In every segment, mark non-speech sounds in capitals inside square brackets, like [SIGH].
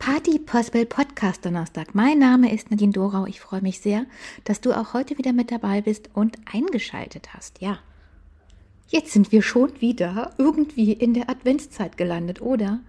Party Possible Podcast Donnerstag. Mein Name ist Nadine Dorau. Ich freue mich sehr, dass du auch heute wieder mit dabei bist und eingeschaltet hast. Ja, jetzt sind wir schon wieder irgendwie in der Adventszeit gelandet, oder?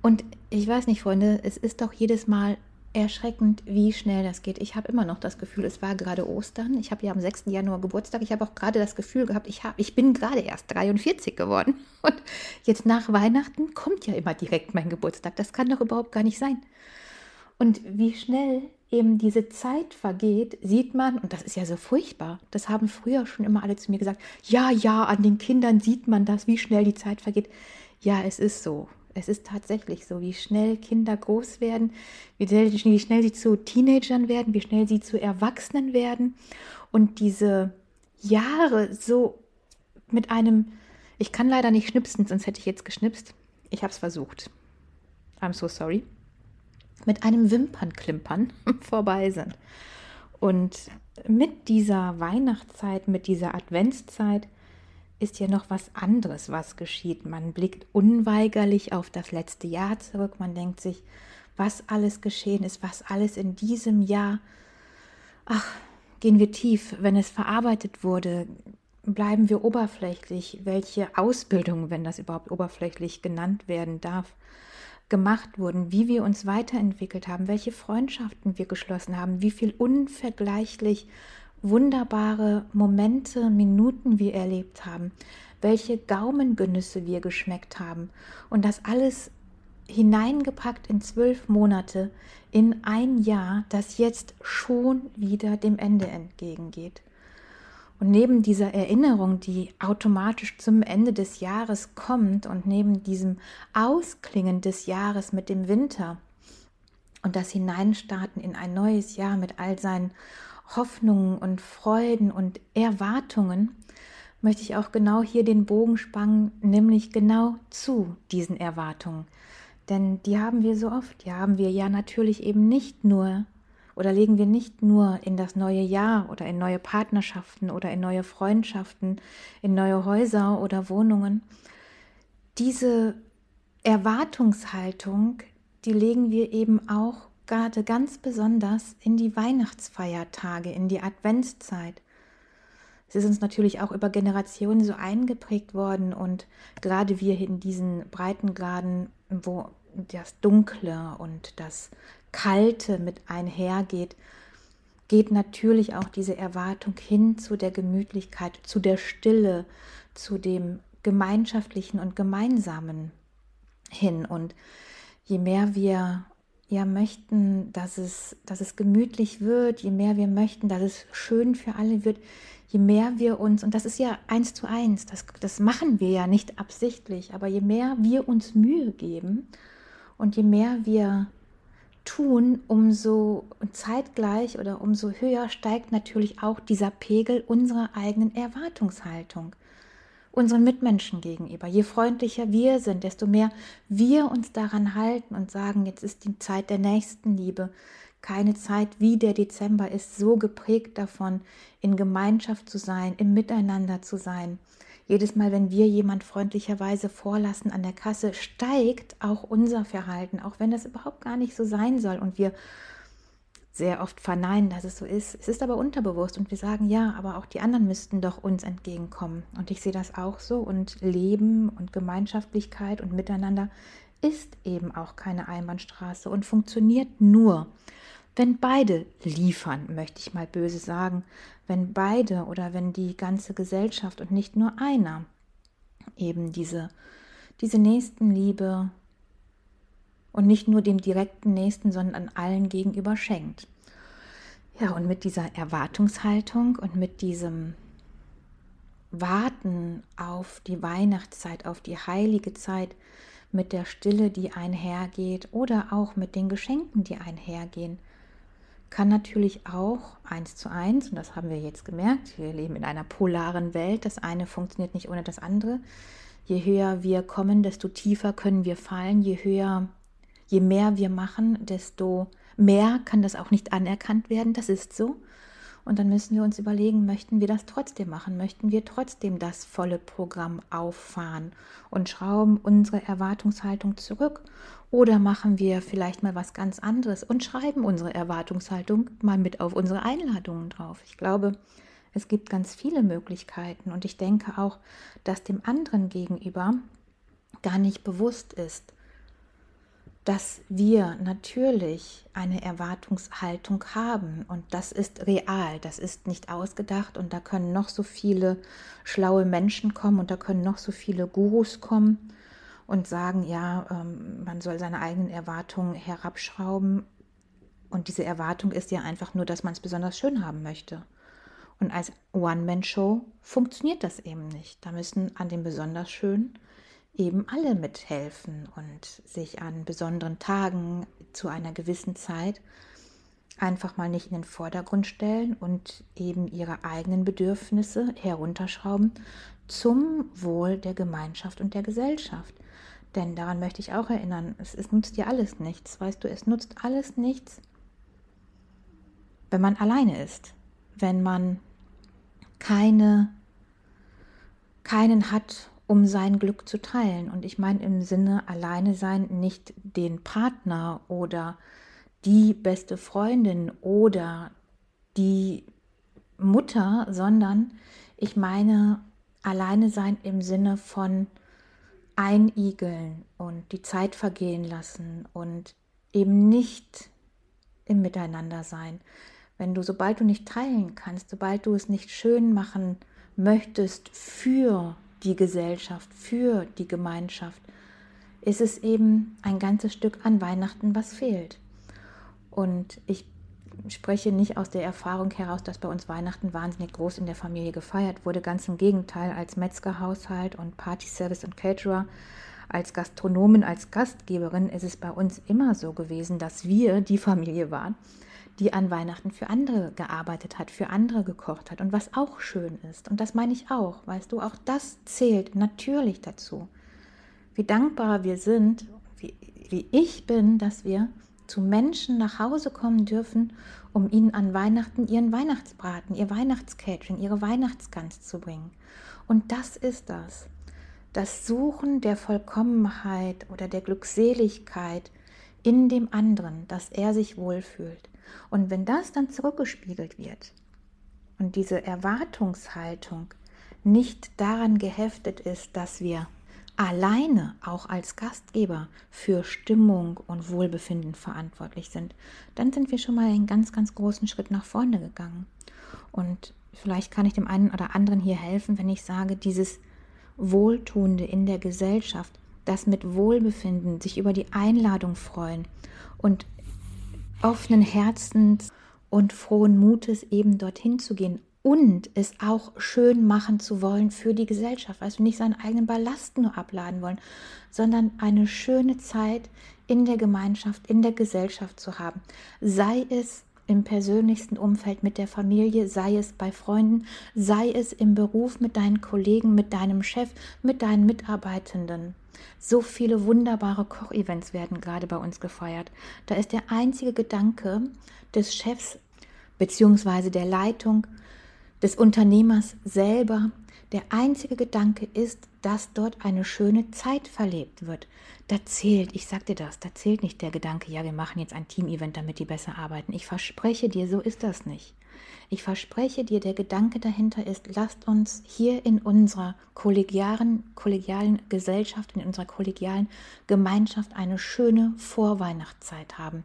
Und ich weiß nicht, Freunde, es ist doch jedes Mal erschreckend, wie schnell das geht. Ich habe immer noch das Gefühl, es war gerade Ostern. Ich habe ja am 6. Januar Geburtstag. Ich habe auch gerade das Gefühl gehabt, ich, hab, ich bin gerade erst 43 geworden. [LAUGHS] Und jetzt nach Weihnachten kommt ja immer direkt mein Geburtstag. Das kann doch überhaupt gar nicht sein. Und wie schnell eben diese Zeit vergeht, sieht man, und das ist ja so furchtbar, das haben früher schon immer alle zu mir gesagt, ja, ja, an den Kindern sieht man das, wie schnell die Zeit vergeht. Ja, es ist so. Es ist tatsächlich so, wie schnell Kinder groß werden, wie schnell, wie schnell sie zu Teenagern werden, wie schnell sie zu Erwachsenen werden und diese Jahre so mit einem, ich kann leider nicht schnipsen, sonst hätte ich jetzt geschnipst. Ich habe es versucht. I'm so sorry. Mit einem Wimpernklimpern [LAUGHS] vorbei sind. Und mit dieser Weihnachtszeit, mit dieser Adventszeit ist ja noch was anderes, was geschieht. Man blickt unweigerlich auf das letzte Jahr zurück. Man denkt sich, was alles geschehen ist, was alles in diesem Jahr. Ach, gehen wir tief, wenn es verarbeitet wurde, bleiben wir oberflächlich, welche Ausbildung, wenn das überhaupt oberflächlich genannt werden darf, gemacht wurden, wie wir uns weiterentwickelt haben, welche Freundschaften wir geschlossen haben, wie viel unvergleichlich wunderbare Momente, Minuten wir erlebt haben, welche Gaumengenüsse wir geschmeckt haben und das alles hineingepackt in zwölf Monate, in ein Jahr, das jetzt schon wieder dem Ende entgegengeht. Und neben dieser Erinnerung, die automatisch zum Ende des Jahres kommt und neben diesem Ausklingen des Jahres mit dem Winter und das Hineinstarten in ein neues Jahr mit all seinen Hoffnungen und Freuden und Erwartungen, möchte ich auch genau hier den Bogen spannen, nämlich genau zu diesen Erwartungen. Denn die haben wir so oft, die haben wir ja natürlich eben nicht nur oder legen wir nicht nur in das neue Jahr oder in neue Partnerschaften oder in neue Freundschaften, in neue Häuser oder Wohnungen. Diese Erwartungshaltung, die legen wir eben auch gerade ganz besonders in die Weihnachtsfeiertage, in die Adventszeit. Es ist uns natürlich auch über Generationen so eingeprägt worden und gerade wir in diesen Breitengraden, wo das Dunkle und das Kalte mit einhergeht, geht natürlich auch diese Erwartung hin zu der Gemütlichkeit, zu der Stille, zu dem Gemeinschaftlichen und Gemeinsamen hin. Und je mehr wir ja möchten, dass es, dass es gemütlich wird, je mehr wir möchten, dass es schön für alle wird, je mehr wir uns, und das ist ja eins zu eins, das, das machen wir ja nicht absichtlich, aber je mehr wir uns Mühe geben und je mehr wir tun, umso zeitgleich oder umso höher steigt natürlich auch dieser Pegel unserer eigenen Erwartungshaltung unseren Mitmenschen gegenüber. Je freundlicher wir sind, desto mehr wir uns daran halten und sagen, jetzt ist die Zeit der Nächstenliebe. Keine Zeit wie der Dezember ist so geprägt davon, in Gemeinschaft zu sein, im Miteinander zu sein. Jedes Mal, wenn wir jemand freundlicherweise vorlassen an der Kasse, steigt auch unser Verhalten, auch wenn das überhaupt gar nicht so sein soll und wir sehr oft verneinen, dass es so ist. Es ist aber unterbewusst und wir sagen, ja, aber auch die anderen müssten doch uns entgegenkommen. Und ich sehe das auch so und Leben und Gemeinschaftlichkeit und Miteinander ist eben auch keine Einbahnstraße und funktioniert nur, wenn beide liefern, möchte ich mal böse sagen, wenn beide oder wenn die ganze Gesellschaft und nicht nur einer eben diese, diese Nächstenliebe und nicht nur dem direkten Nächsten, sondern allen gegenüber schenkt. Ja, und mit dieser Erwartungshaltung und mit diesem Warten auf die Weihnachtszeit, auf die heilige Zeit, mit der Stille, die einhergeht oder auch mit den Geschenken, die einhergehen, kann natürlich auch eins zu eins, und das haben wir jetzt gemerkt, wir leben in einer polaren Welt, das eine funktioniert nicht ohne das andere. Je höher wir kommen, desto tiefer können wir fallen, je höher je mehr wir machen, desto mehr kann das auch nicht anerkannt werden. Das ist so. Und dann müssen wir uns überlegen, möchten wir das trotzdem machen? Möchten wir trotzdem das volle Programm auffahren und schrauben unsere Erwartungshaltung zurück? Oder machen wir vielleicht mal was ganz anderes und schreiben unsere Erwartungshaltung mal mit auf unsere Einladungen drauf? Ich glaube, es gibt ganz viele Möglichkeiten und ich denke auch, dass dem anderen gegenüber gar nicht bewusst ist, dass wir natürlich eine Erwartungshaltung haben und das ist real, das ist nicht ausgedacht und da können noch so viele schlaue Menschen kommen und da können noch so viele Gurus kommen und sagen, ja, ähm, man soll seine eigenen Erwartungen herabschrauben und diese Erwartung ist ja einfach nur, dass man es besonders schön haben möchte. Und als One-Man-Show funktioniert das eben nicht. Da müssen an dem besonders schön eben alle mithelfen und sich an besonderen Tagen zu einer gewissen Zeit einfach mal nicht in den Vordergrund stellen und eben ihre eigenen Bedürfnisse herunterschrauben zum Wohl der Gemeinschaft und der Gesellschaft. Denn daran möchte ich auch erinnern, es, es nutzt dir alles nichts, weißt du, es nutzt alles nichts, wenn man alleine ist, wenn man keine, keinen hat, um sein Glück zu teilen. Und ich meine im Sinne alleine sein, nicht den Partner oder die beste Freundin oder die Mutter, sondern ich meine alleine sein im Sinne von einigeln und die Zeit vergehen lassen und eben nicht im Miteinander sein. Wenn du, sobald du nicht teilen kannst, sobald du es nicht schön machen möchtest für die Gesellschaft, für die Gemeinschaft, ist es eben ein ganzes Stück an Weihnachten, was fehlt. Und ich spreche nicht aus der Erfahrung heraus, dass bei uns Weihnachten wahnsinnig groß in der Familie gefeiert wurde. Ganz im Gegenteil, als Metzgerhaushalt und Partyservice und Caterer, als Gastronomin, als Gastgeberin ist es bei uns immer so gewesen, dass wir die Familie waren, die an Weihnachten für andere gearbeitet hat, für andere gekocht hat und was auch schön ist. Und das meine ich auch, weißt du, auch das zählt natürlich dazu. Wie dankbar wir sind, wie, wie ich bin, dass wir zu Menschen nach Hause kommen dürfen, um ihnen an Weihnachten ihren Weihnachtsbraten, ihr Weihnachtscatering, ihre Weihnachtsgans zu bringen. Und das ist das. Das Suchen der Vollkommenheit oder der Glückseligkeit in dem anderen, dass er sich wohlfühlt. Und wenn das dann zurückgespiegelt wird und diese Erwartungshaltung nicht daran geheftet ist, dass wir alleine auch als Gastgeber für Stimmung und Wohlbefinden verantwortlich sind, dann sind wir schon mal einen ganz, ganz großen Schritt nach vorne gegangen. Und vielleicht kann ich dem einen oder anderen hier helfen, wenn ich sage, dieses Wohltuende in der Gesellschaft, das mit Wohlbefinden, sich über die Einladung freuen und offenen Herzens und frohen Mutes eben dorthin zu gehen und es auch schön machen zu wollen für die Gesellschaft, also nicht seinen eigenen Ballast nur abladen wollen, sondern eine schöne Zeit in der Gemeinschaft, in der Gesellschaft zu haben. Sei es im persönlichsten Umfeld mit der Familie, sei es bei Freunden, sei es im Beruf mit deinen Kollegen, mit deinem Chef, mit deinen Mitarbeitenden. So viele wunderbare Kochevents werden gerade bei uns gefeiert. Da ist der einzige Gedanke des Chefs bzw. der Leitung, des Unternehmers selber. Der einzige Gedanke ist, dass dort eine schöne Zeit verlebt wird. Da zählt, ich sag dir das, da zählt nicht der Gedanke, ja, wir machen jetzt ein Team-Event, damit die besser arbeiten. Ich verspreche dir, so ist das nicht. Ich verspreche dir, der Gedanke dahinter ist, lasst uns hier in unserer kollegialen, kollegialen Gesellschaft, in unserer kollegialen Gemeinschaft eine schöne Vorweihnachtszeit haben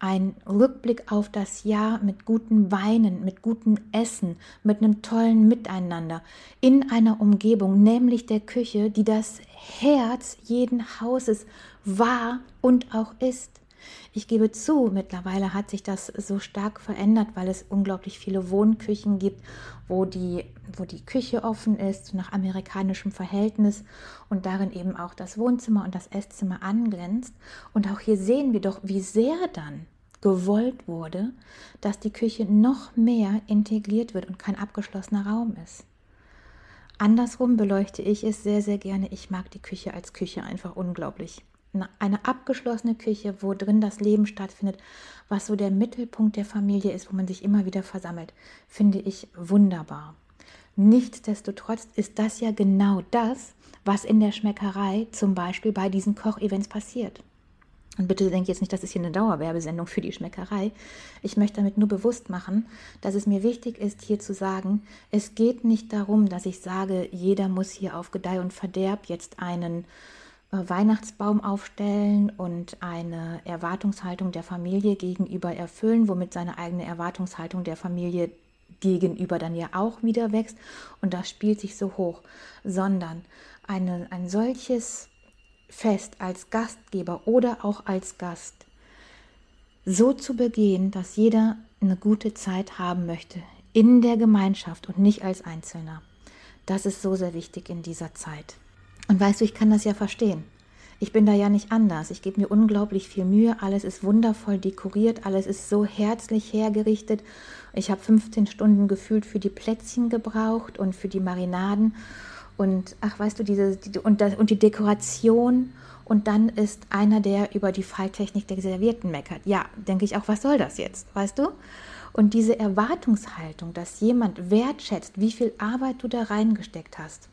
ein Rückblick auf das Jahr mit guten Weinen, mit gutem Essen, mit einem tollen Miteinander in einer Umgebung, nämlich der Küche, die das Herz jeden Hauses war und auch ist. Ich gebe zu, mittlerweile hat sich das so stark verändert, weil es unglaublich viele Wohnküchen gibt, wo die, wo die Küche offen ist, nach amerikanischem Verhältnis und darin eben auch das Wohnzimmer und das Esszimmer anglänzt. Und auch hier sehen wir doch, wie sehr dann gewollt wurde, dass die Küche noch mehr integriert wird und kein abgeschlossener Raum ist. Andersrum beleuchte ich es sehr, sehr gerne. Ich mag die Küche als Küche einfach unglaublich eine abgeschlossene Küche, wo drin das Leben stattfindet, was so der Mittelpunkt der Familie ist, wo man sich immer wieder versammelt, finde ich wunderbar. Nichtsdestotrotz ist das ja genau das, was in der Schmeckerei zum Beispiel bei diesen Kochevents passiert. Und bitte denkt jetzt nicht, das ist hier eine Dauerwerbesendung für die Schmeckerei. Ich möchte damit nur bewusst machen, dass es mir wichtig ist, hier zu sagen, es geht nicht darum, dass ich sage, jeder muss hier auf Gedeih und Verderb jetzt einen Weihnachtsbaum aufstellen und eine Erwartungshaltung der Familie gegenüber erfüllen, womit seine eigene Erwartungshaltung der Familie gegenüber dann ja auch wieder wächst und das spielt sich so hoch, sondern eine, ein solches Fest als Gastgeber oder auch als Gast so zu begehen, dass jeder eine gute Zeit haben möchte in der Gemeinschaft und nicht als Einzelner. Das ist so sehr wichtig in dieser Zeit. Und weißt du, ich kann das ja verstehen. Ich bin da ja nicht anders. Ich gebe mir unglaublich viel Mühe. Alles ist wundervoll dekoriert. Alles ist so herzlich hergerichtet. Ich habe 15 Stunden gefühlt für die Plätzchen gebraucht und für die Marinaden. Und ach, weißt du, diese, die, und, das, und die Dekoration. Und dann ist einer, der über die Falltechnik der Servierten meckert. Ja, denke ich auch, was soll das jetzt? Weißt du? Und diese Erwartungshaltung, dass jemand wertschätzt, wie viel Arbeit du da reingesteckt hast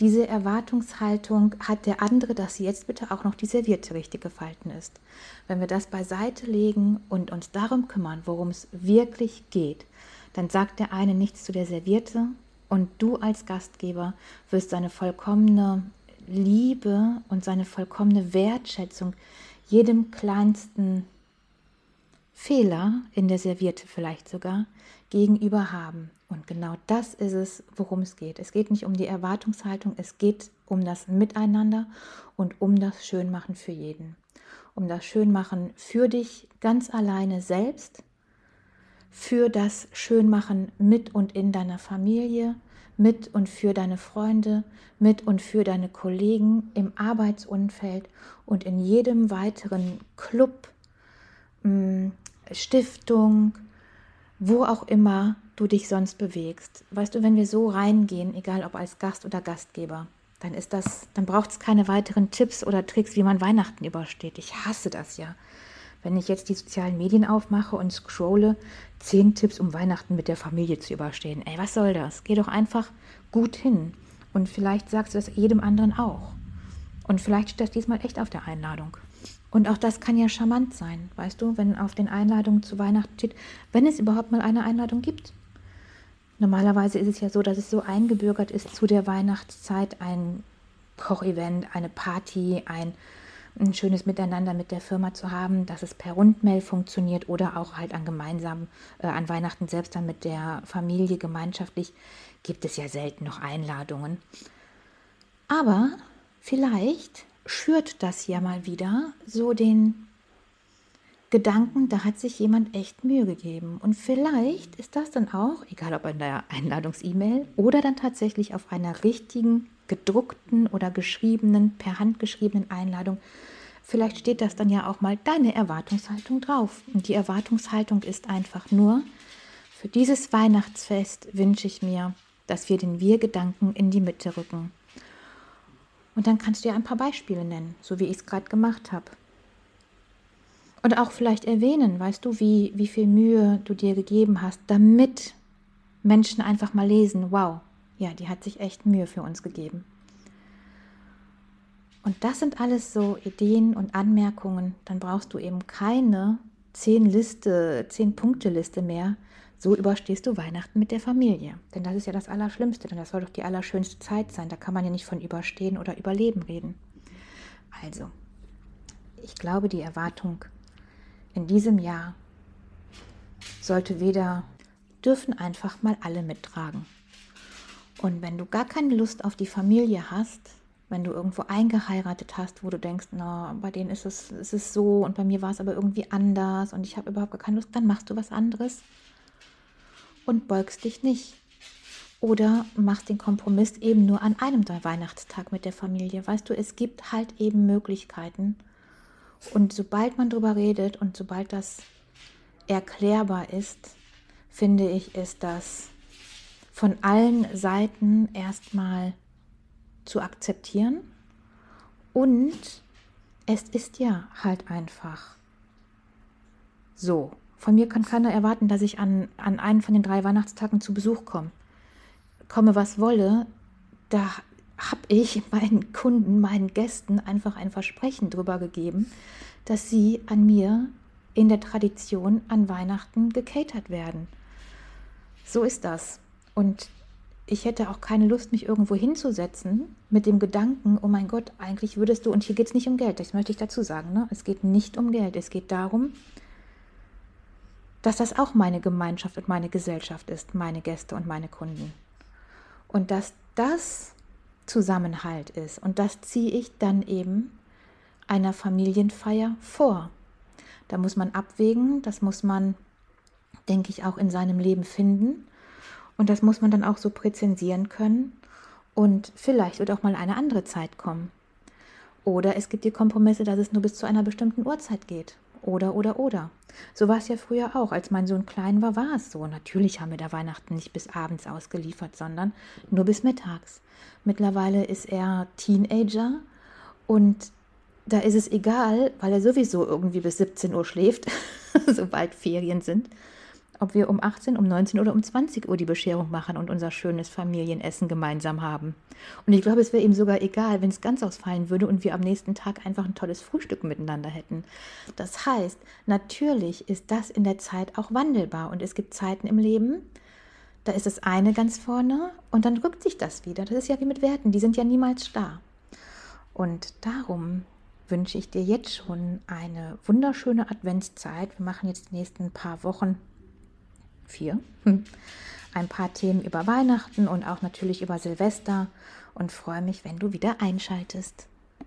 diese Erwartungshaltung hat der andere, dass jetzt bitte auch noch die Serviette richtig gefalten ist. Wenn wir das beiseite legen und uns darum kümmern, worum es wirklich geht, dann sagt der eine nichts zu der Serviette und du als Gastgeber wirst seine vollkommene Liebe und seine vollkommene Wertschätzung jedem kleinsten Fehler in der Serviette vielleicht sogar gegenüber haben. Und genau das ist es, worum es geht. Es geht nicht um die Erwartungshaltung, es geht um das Miteinander und um das Schönmachen für jeden. Um das Schönmachen für dich ganz alleine selbst, für das Schönmachen mit und in deiner Familie, mit und für deine Freunde, mit und für deine Kollegen im Arbeitsumfeld und in jedem weiteren Club, mm, Stiftung, wo auch immer du dich sonst bewegst. Weißt du, wenn wir so reingehen, egal ob als Gast oder Gastgeber, dann ist das, dann braucht es keine weiteren Tipps oder Tricks, wie man Weihnachten übersteht. Ich hasse das ja. Wenn ich jetzt die sozialen Medien aufmache und scrolle, zehn Tipps, um Weihnachten mit der Familie zu überstehen. Ey, was soll das? Geh doch einfach gut hin. Und vielleicht sagst du das jedem anderen auch. Und vielleicht steht das diesmal echt auf der Einladung. Und auch das kann ja charmant sein, weißt du, wenn auf den Einladungen zu Weihnachten steht, wenn es überhaupt mal eine Einladung gibt. Normalerweise ist es ja so, dass es so eingebürgert ist, zu der Weihnachtszeit ein Kochevent, eine Party, ein, ein schönes Miteinander mit der Firma zu haben, dass es per Rundmail funktioniert oder auch halt an gemeinsam äh, an Weihnachten selbst dann mit der Familie gemeinschaftlich gibt es ja selten noch Einladungen. Aber vielleicht schürt das ja mal wieder so den Gedanken, da hat sich jemand echt Mühe gegeben. Und vielleicht ist das dann auch, egal ob in der Einladungs-E-Mail oder dann tatsächlich auf einer richtigen, gedruckten oder geschriebenen, per Hand geschriebenen Einladung, vielleicht steht das dann ja auch mal deine Erwartungshaltung drauf. Und die Erwartungshaltung ist einfach nur, für dieses Weihnachtsfest wünsche ich mir, dass wir den Wir-Gedanken in die Mitte rücken. Und dann kannst du ja ein paar Beispiele nennen, so wie ich es gerade gemacht habe. Und auch vielleicht erwähnen, weißt du, wie, wie viel Mühe du dir gegeben hast, damit Menschen einfach mal lesen, wow, ja, die hat sich echt Mühe für uns gegeben. Und das sind alles so Ideen und Anmerkungen. Dann brauchst du eben keine zehn Liste, zehn Punkte Liste mehr, so überstehst du Weihnachten mit der Familie. Denn das ist ja das Allerschlimmste, denn das soll doch die allerschönste Zeit sein. Da kann man ja nicht von Überstehen oder Überleben reden. Also, ich glaube, die Erwartung in diesem Jahr sollte weder, dürfen einfach mal alle mittragen. Und wenn du gar keine Lust auf die Familie hast, wenn du irgendwo eingeheiratet hast, wo du denkst, na, bei denen ist es, ist es so und bei mir war es aber irgendwie anders und ich habe überhaupt gar keine Lust, dann machst du was anderes und beugst dich nicht. Oder machst den Kompromiss eben nur an einem Weihnachtstag mit der Familie. Weißt du, es gibt halt eben Möglichkeiten. Und sobald man darüber redet und sobald das erklärbar ist, finde ich, ist das von allen Seiten erstmal zu akzeptieren und es ist ja halt einfach so. Von mir kann keiner erwarten, dass ich an, an einen von den drei Weihnachtstagen zu Besuch komme. Komme, was wolle, da habe ich meinen Kunden, meinen Gästen einfach ein Versprechen drüber gegeben, dass sie an mir in der Tradition an Weihnachten gecatert werden. So ist das. Und ich hätte auch keine Lust, mich irgendwo hinzusetzen mit dem Gedanken, oh mein Gott, eigentlich würdest du, und hier geht es nicht um Geld, das möchte ich dazu sagen, ne? es geht nicht um Geld, es geht darum, dass das auch meine Gemeinschaft und meine Gesellschaft ist, meine Gäste und meine Kunden. Und dass das Zusammenhalt ist. Und das ziehe ich dann eben einer Familienfeier vor. Da muss man abwägen, das muss man, denke ich, auch in seinem Leben finden. Und das muss man dann auch so präzensieren können. Und vielleicht wird auch mal eine andere Zeit kommen. Oder es gibt die Kompromisse, dass es nur bis zu einer bestimmten Uhrzeit geht. Oder, oder, oder. So war es ja früher auch. Als mein Sohn klein war, war es so. Natürlich haben wir da Weihnachten nicht bis abends ausgeliefert, sondern nur bis mittags. Mittlerweile ist er Teenager und da ist es egal, weil er sowieso irgendwie bis 17 Uhr schläft, [LAUGHS] sobald Ferien sind ob wir um 18, um 19 oder um 20 Uhr die Bescherung machen und unser schönes Familienessen gemeinsam haben. Und ich glaube, es wäre ihm sogar egal, wenn es ganz ausfallen würde und wir am nächsten Tag einfach ein tolles Frühstück miteinander hätten. Das heißt, natürlich ist das in der Zeit auch wandelbar und es gibt Zeiten im Leben, da ist das eine ganz vorne und dann rückt sich das wieder. Das ist ja wie mit Werten, die sind ja niemals starr. Und darum wünsche ich dir jetzt schon eine wunderschöne Adventszeit. Wir machen jetzt die nächsten paar Wochen vier, hm. ein paar Themen über Weihnachten und auch natürlich über Silvester und freue mich, wenn du wieder einschaltest.